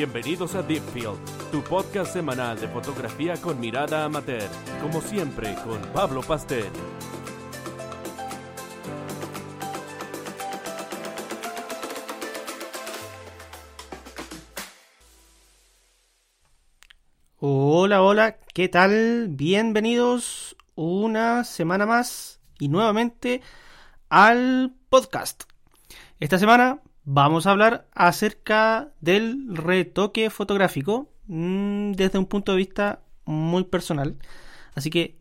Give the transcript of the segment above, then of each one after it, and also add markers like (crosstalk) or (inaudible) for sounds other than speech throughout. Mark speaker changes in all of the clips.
Speaker 1: Bienvenidos a Deepfield, tu podcast semanal de fotografía con mirada amateur, como siempre con Pablo Pastel.
Speaker 2: Hola, hola, ¿qué tal? Bienvenidos una semana más y nuevamente al podcast. Esta semana vamos a hablar acerca del retoque fotográfico mm, desde un punto de vista muy personal. Así que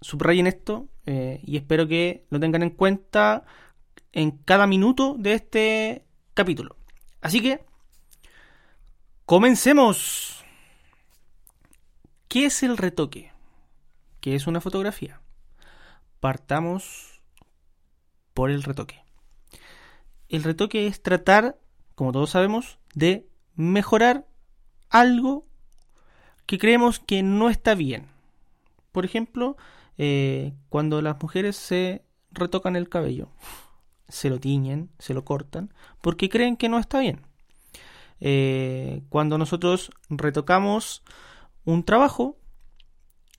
Speaker 2: subrayen esto eh, y espero que lo tengan en cuenta en cada minuto de este capítulo. Así que, comencemos. ¿Qué es el retoque? ¿Qué es una fotografía? Partamos por el retoque. El retoque es tratar, como todos sabemos, de mejorar algo que creemos que no está bien. Por ejemplo, eh, cuando las mujeres se retocan el cabello, se lo tiñen, se lo cortan, porque creen que no está bien. Eh, cuando nosotros retocamos un trabajo,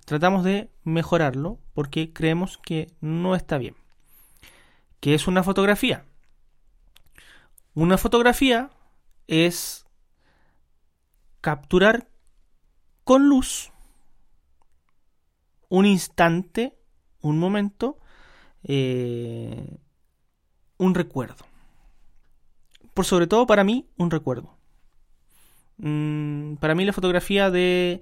Speaker 2: tratamos de mejorarlo porque creemos que no está bien. ¿Qué es una fotografía? Una fotografía es capturar con luz un instante, un momento, eh, un recuerdo. Por sobre todo para mí, un recuerdo. Mm, para mí la fotografía de,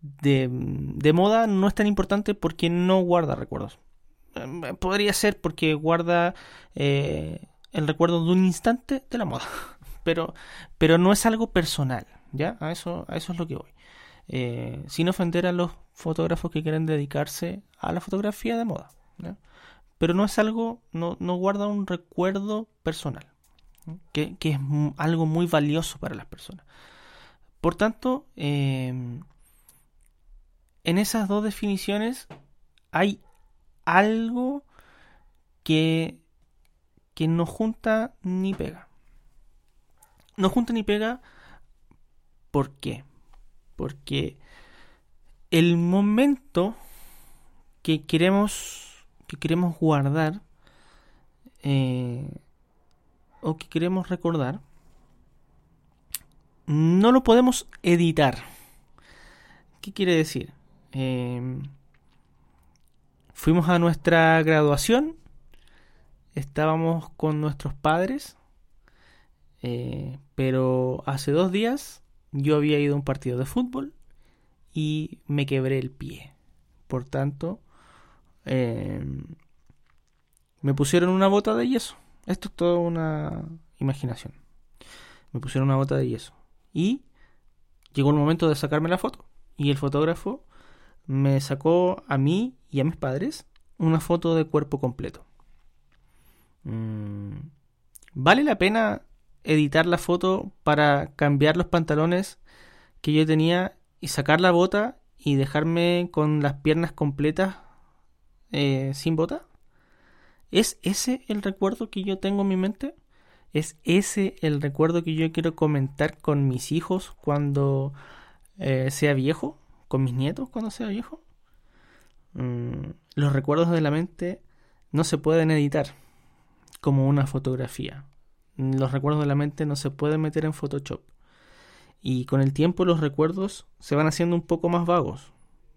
Speaker 2: de, moda no es tan importante porque no guarda recuerdos. Eh, podría ser porque guarda eh, el recuerdo de un instante de la moda, (laughs) pero, pero no es algo personal, ¿ya? A eso, a eso es lo que voy. Eh, sin ofender a los fotógrafos que quieren dedicarse a la fotografía de moda, Pero no es algo, no, no guarda un recuerdo personal que, es algo muy valioso para las personas. Por tanto, em, en esas dos definiciones hay algo que, que no junta ni pega. No junta ni pega, ¿por qué? Porque el momento que queremos, que queremos guardar eh, o que queremos recordar, no lo podemos editar. ¿Qué quiere decir? Em, fuimos a nuestra graduación, estábamos con nuestros padres, eh, pero hace dos días yo había ido a un partido de fútbol y me quebré el pie. Por tanto, em, me pusieron una bota de yeso. Esto es toda una imaginación. Me pusieron una bota de yeso. Y llegó el momento de sacarme la foto. Y el fotógrafo me sacó a mí y a mis padres una foto de cuerpo completo. Mm, ¿Vale la pena editar la foto para cambiar los pantalones que yo tenía y sacar la bota y dejarme con las piernas completas eh, sin bota? ¿Es ese el recuerdo que yo tengo en mi mente? ¿Es ese el recuerdo que yo quiero comentar con mis hijos cuando eh, sea viejo? ¿Con mis nietos cuando sea viejo? Mm, los recuerdos de la mente no se pueden editar como una fotografía. Los recuerdos de la mente no se pueden meter en Photoshop. Y con el tiempo los recuerdos se van haciendo un poco más vagos.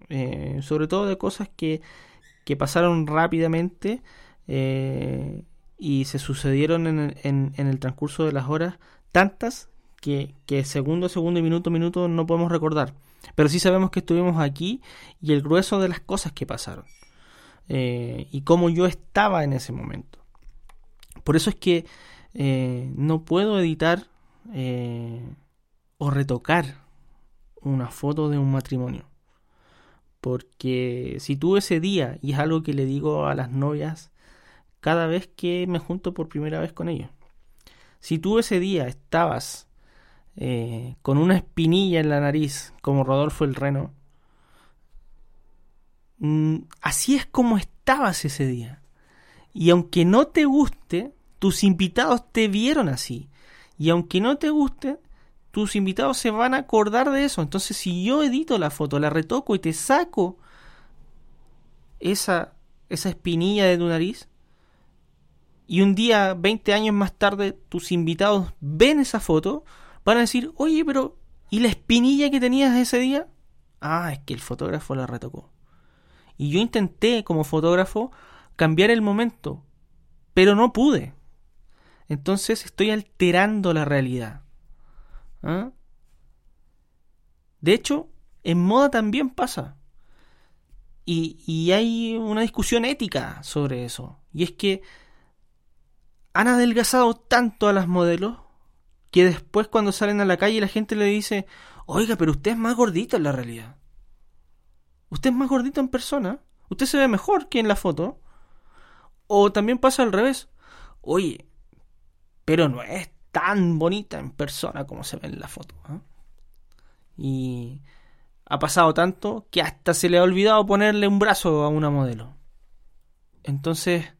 Speaker 2: Eh, sobre todo de cosas que, que pasaron rápidamente eh, y se sucedieron en, en, el transcurso de las horas tantas que, segundo a segundo y minuto minuto no podemos recordar. Pero sí sabemos que estuvimos aquí y el grueso de las cosas que pasaron. Eh, y cómo yo estaba en ese momento. Por eso es que eh, no puedo editar o retocar una foto de un matrimonio. Porque si tú ese día, y es algo que le digo a las novias cada vez que me junto por primera vez con ellos. Si tú ese día estabas eh, con una espinilla en la nariz, como Rodolfo el Reno, mm, así es como estabas ese día. Y aunque no te guste, tus invitados te vieron así. Y aunque no te guste, tus invitados se van a acordar de eso. Entonces, si yo edito la foto, la retoco y te saco esa, esa espinilla de tu nariz, y un día, 20 años más tarde, tus invitados ven esa foto, van a decir, oye, pero ¿y la espinilla que tenías ese día? Ah, es que el fotógrafo la retocó. Y yo intenté, como fotógrafo, cambiar el momento, pero no pude. Entonces estoy alterando la realidad. ¿Ah? De hecho, en moda también pasa. Y, hay una discusión ética sobre eso. Y es que han adelgazado tanto a las modelos que después cuando salen a la calle la gente le dice, oiga, pero usted es más gordito en la realidad. Usted es más gordito en persona. Usted se ve mejor que en la foto. O también pasa al revés. Oye, pero no es tan bonita en persona como se ve en la foto. ¿eh? Y ha pasado tanto que hasta se le ha olvidado ponerle un brazo a una modelo. Entonces,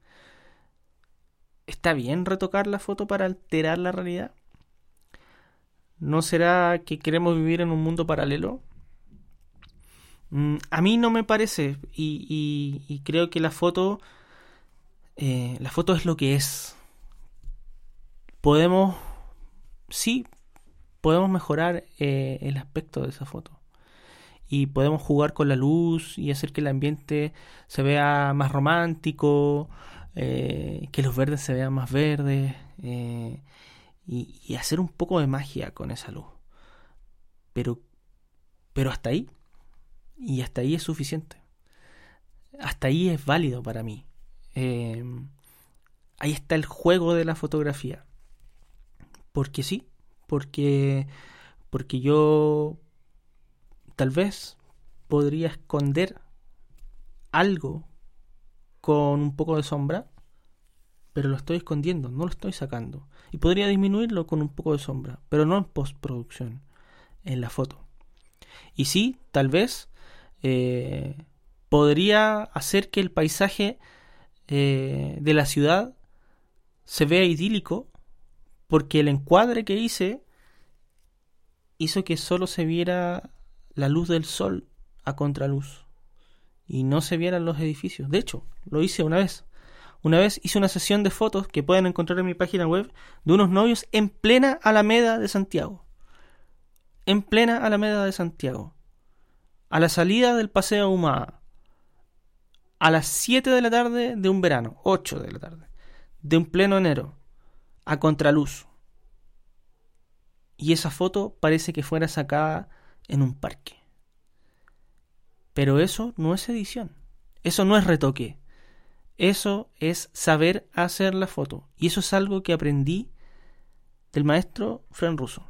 Speaker 2: ¿está bien retocar la foto para alterar la realidad? ¿No será que queremos vivir en un mundo paralelo? Mm, a mí no me parece y, creo que la foto, eh, la foto es lo que es podemos, sí, podemos mejorar eh, el aspecto de esa foto. Y podemos jugar con la luz y hacer que el ambiente se vea más romántico, eh, que los verdes se vean más verdes, y, y, hacer un poco de magia con esa luz. Pero, pero hasta ahí, y hasta ahí es suficiente. Hasta ahí es válido para mí. Ahí está el juego de la fotografía porque sí, porque, porque yo tal vez podría esconder algo con un poco de sombra, pero lo estoy escondiendo, no lo estoy sacando. Y podría disminuirlo con un poco de sombra, pero no en postproducción, en la foto. Y sí, tal vez eh, podría hacer que el paisaje eh, de la ciudad se vea idílico porque el encuadre que hice hizo que solo se viera la luz del sol a contraluz y no se vieran los edificios. De hecho, lo hice una vez. Una vez hice una sesión de fotos que pueden encontrar en mi página web de unos novios en plena Alameda de Santiago. En plena Alameda de Santiago. A la salida del Paseo Humada. A las 7 de la tarde de un verano. 8 de la tarde. De un pleno enero a contraluz. Y esa foto parece que fuera sacada en un parque. Pero eso no es edición. Eso no es retoque. Eso es saber hacer la foto. Y eso es algo que aprendí del maestro Fran Russo.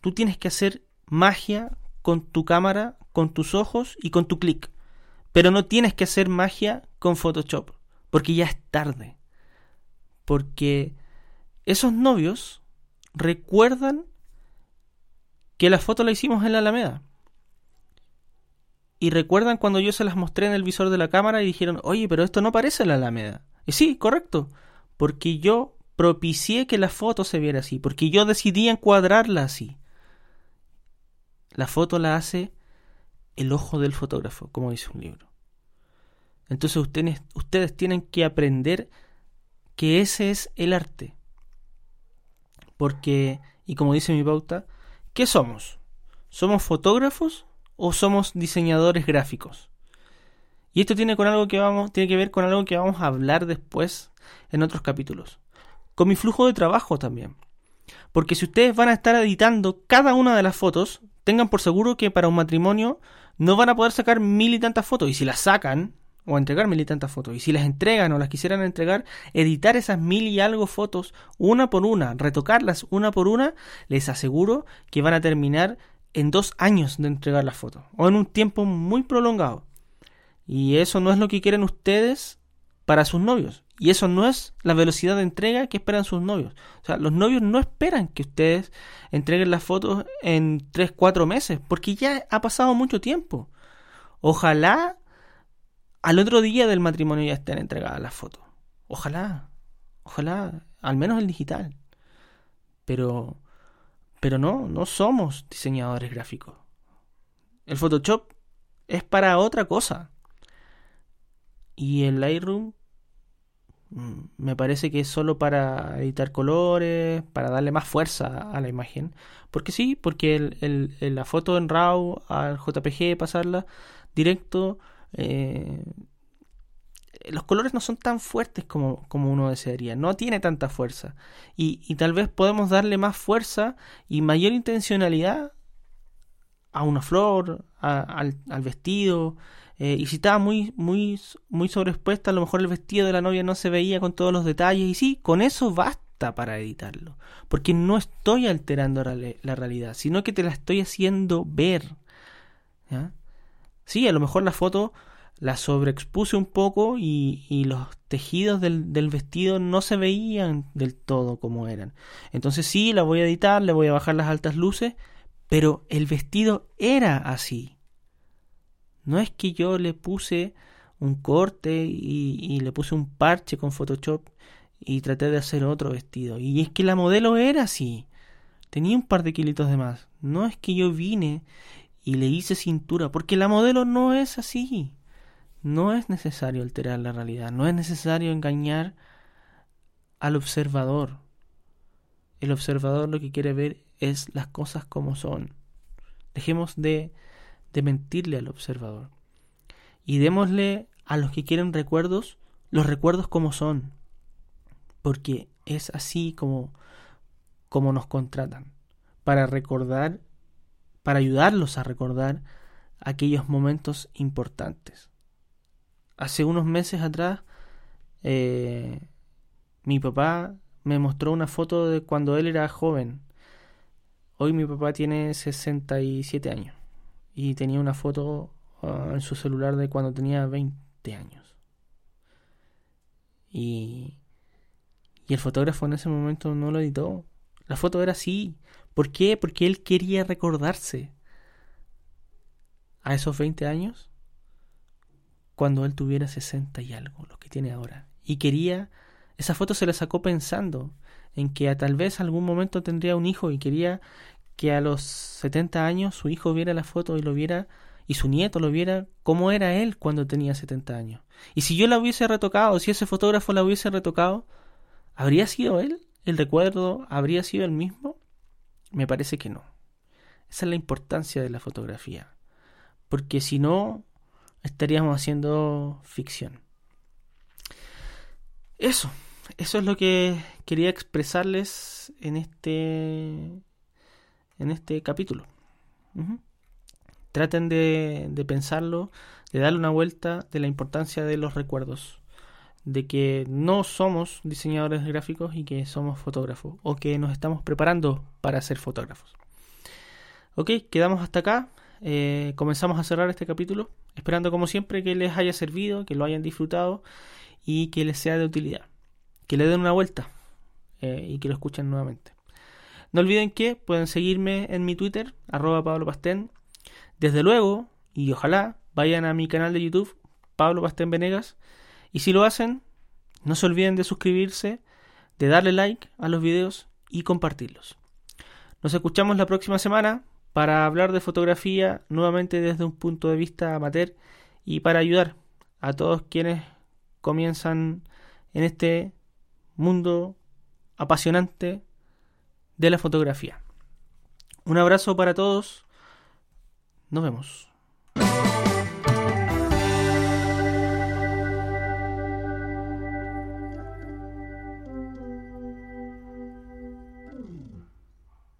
Speaker 2: Tú tienes que hacer magia con tu cámara, con tus ojos y con tu clic. Pero no tienes que hacer magia con Photoshop, porque ya es tarde porque esos novios recuerdan que la foto la hicimos en la Alameda. Y recuerdan cuando yo se las mostré en el visor de la cámara y dijeron, oye, pero esto no parece la Alameda. Y sí, correcto, porque yo propicié que la foto se viera así, porque yo decidí encuadrarla así. La foto la hace el ojo del fotógrafo, como dice un libro. Entonces ustedes, ustedes tienen que aprender que ese es el arte. Porque, y como dice mi pauta, ¿qué somos? ¿Somos fotógrafos o somos diseñadores gráficos? Y esto tiene, con algo que vamos, tiene que ver con algo que vamos a hablar después en otros capítulos. Con mi flujo de trabajo también. Porque si ustedes van a estar editando cada una de las fotos, tengan por seguro que para un matrimonio no van a poder sacar mil y tantas fotos. Y si las sacan, o entregar mil y tantas fotos. Y si las entregan o las quisieran entregar, editar esas mil y algo fotos una por una, retocarlas una por una, les aseguro que van a terminar en dos años de entregar las fotos. O en un tiempo muy prolongado. Y eso no es lo que quieren ustedes para sus novios. Y eso no es la velocidad de entrega que esperan sus novios. O sea, los novios no esperan que ustedes entreguen las fotos en 3, 4 meses, porque ya ha pasado mucho tiempo. Ojalá al otro día del matrimonio ya estén entregadas las fotos. Ojalá, ojalá, al menos el digital. Pero, Pero no, no somos diseñadores gráficos. El Photoshop es para otra cosa. Y el Lightroom me parece que es solo para editar colores, para darle más fuerza a la imagen. Porque sí, porque el, la foto en RAW al JPG, pasarla directo, eh, los colores no son tan fuertes como, uno desearía, no tiene tanta fuerza. Y, y tal vez podemos darle más fuerza y mayor intencionalidad a una flor, al, vestido. Eh, y si estaba muy, muy, muy sobreexpuesta, a lo mejor el vestido de la novia no se veía con todos los detalles. Y sí, con eso basta para editarlo. Porque no estoy alterando la, realidad, sino que te la estoy haciendo ver. Sí, a lo mejor la foto la sobreexpuse un poco y, y los tejidos del, del, vestido no se veían del todo como eran. Entonces sí, la voy a editar, le voy a bajar las altas luces, pero el vestido era así. No es que yo le puse un corte y, le puse un parche con Photoshop y traté de hacer otro vestido. Y es que la modelo era así. Tenía un par de kilitos de más. No es que yo vine y le hice cintura, porque la modelo no es así. No es necesario alterar la realidad, no es necesario engañar al observador. El observador lo que quiere ver es las cosas como son. Dejemos de, de mentirle al observador. Y démosle a los que quieren recuerdos los recuerdos como son. Porque es así como, como nos contratan. Para recordar, para ayudarlos a recordar aquellos momentos importantes hace unos meses atrás eh, mi papá me mostró una foto de cuando él era joven. Hoy mi papá tiene 67 años y tenía una foto ah, en su celular de cuando tenía 20 años. Y, y el fotógrafo en ese momento no lo editó. La foto era así. ¿Por qué? Porque él quería recordarse a esos 20 años cuando él tuviera 60 y algo, lo que tiene ahora. Y quería, esa foto se la sacó pensando en que tal vez algún momento tendría un hijo y quería que a los 70 años su hijo viera la foto y lo viera y su nieto lo viera como era él cuando tenía 70 años. Y si yo la hubiese retocado, si ese fotógrafo la hubiese retocado, ¿habría sido él? ¿El recuerdo habría sido el mismo? Me parece que no. Esa es la importancia de la fotografía. Porque si no, estaríamos haciendo ficción. Eso, eso es lo que quería expresarles en este en este capítulo. Traten de, de pensarlo, de darle una vuelta de la importancia de los recuerdos, de que no somos diseñadores gráficos y que somos fotógrafos, o que nos estamos preparando para ser fotógrafos. Ok, quedamos hasta acá. Eh, comenzamos a cerrar este capítulo, esperando como siempre que les haya servido, que lo hayan disfrutado y que les sea de utilidad. Que le den una vuelta eh, y que lo escuchen nuevamente. No olviden que pueden seguirme en mi Twitter, arroba Pablo Pastén. Desde luego, y ojalá, vayan a mi canal de YouTube, Pablo Pastén Venegas. Y si lo hacen, no se olviden de suscribirse, de darle like a los videos y compartirlos. Nos escuchamos la próxima semana para hablar de fotografía nuevamente desde un punto de vista amateur y para ayudar a todos quienes comienzan en este mundo apasionante de la fotografía. Un abrazo para todos. Nos vemos.